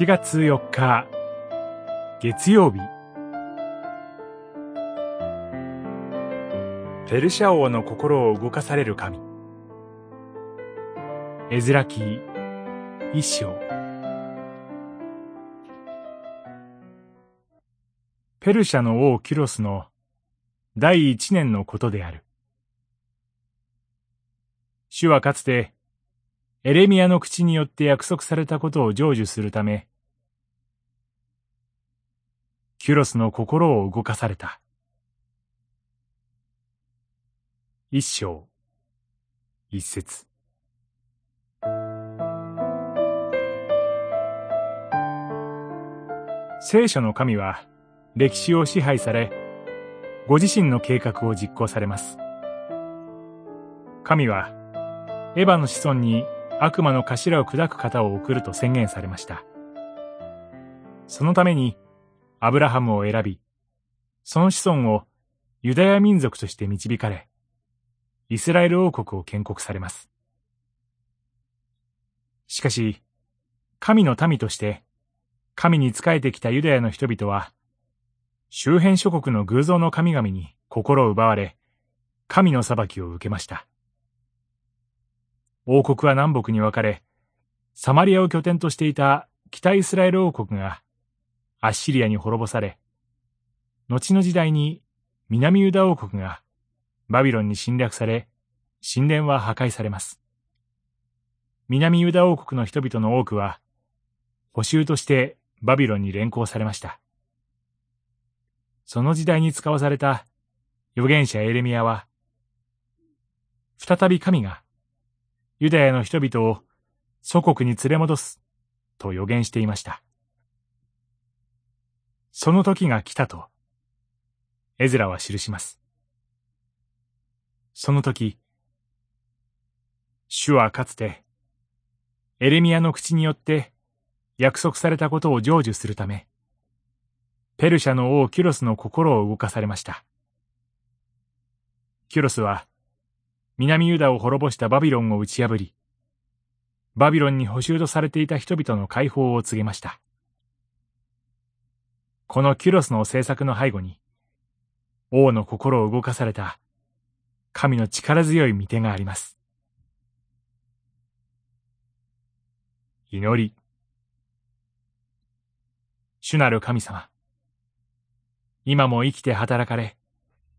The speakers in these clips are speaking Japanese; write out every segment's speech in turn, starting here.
7月4日月曜日。ペルシャ王の心を動かされる神。エズラ記一章。ペルシャの王キュロスの第一年のことである。主はかつてエレミアの口によって約束されたことを成就するため、ュロスの心を動かされた。一章、一節。聖書の神は歴史を支配され、ご自身の計画を実行されます。神は、エヴァの子孫に悪魔の頭を砕く方を送ると宣言されました。そのために、アブラハムを選び、その子孫をユダヤ民族として導かれ、イスラエル王国を建国されます。しかし、神の民として、神に仕えてきたユダヤの人々は、周辺諸国の偶像の神々に心を奪われ、神の裁きを受けました。王国は南北に分かれ、サマリアを拠点としていた北イスラエル王国がアッシリアに滅ぼされ、後の時代に南ユダ王国がバビロンに侵略され、神殿は破壊されます。南ユダ王国の人々の多くは、補修としてバビロンに連行されました。その時代に使わされた預言者エレミアは、再び神がユダヤの人々を祖国に連れ戻すと予言していました。その時が来たと、エズラは記します。その時、主はかつて、エレミアの口によって約束されたことを成就するため、ペルシャの王キュロスの心を動かされました。キュロスは、南ユダを滅ぼしたバビロンを打ち破り、バビロンに捕囚とされていた人々の解放を告げました。このキュロスの政策の背後に、王の心を動かされた神の力強い御手があります。祈り。主なる神様。今も生きて働かれ、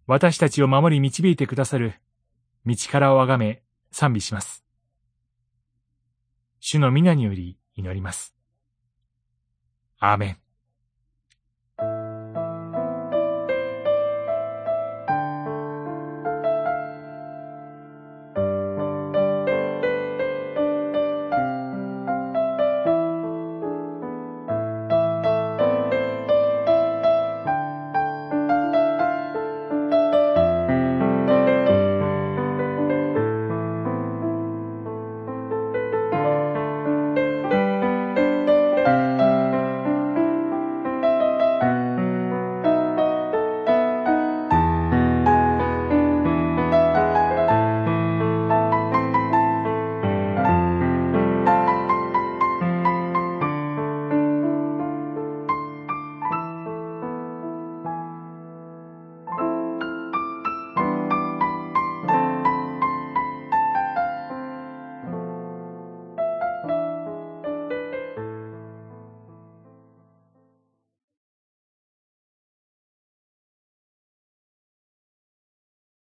私たちを守り導いてくださる道からをあがめ賛美します。主の皆により祈ります。アーメン。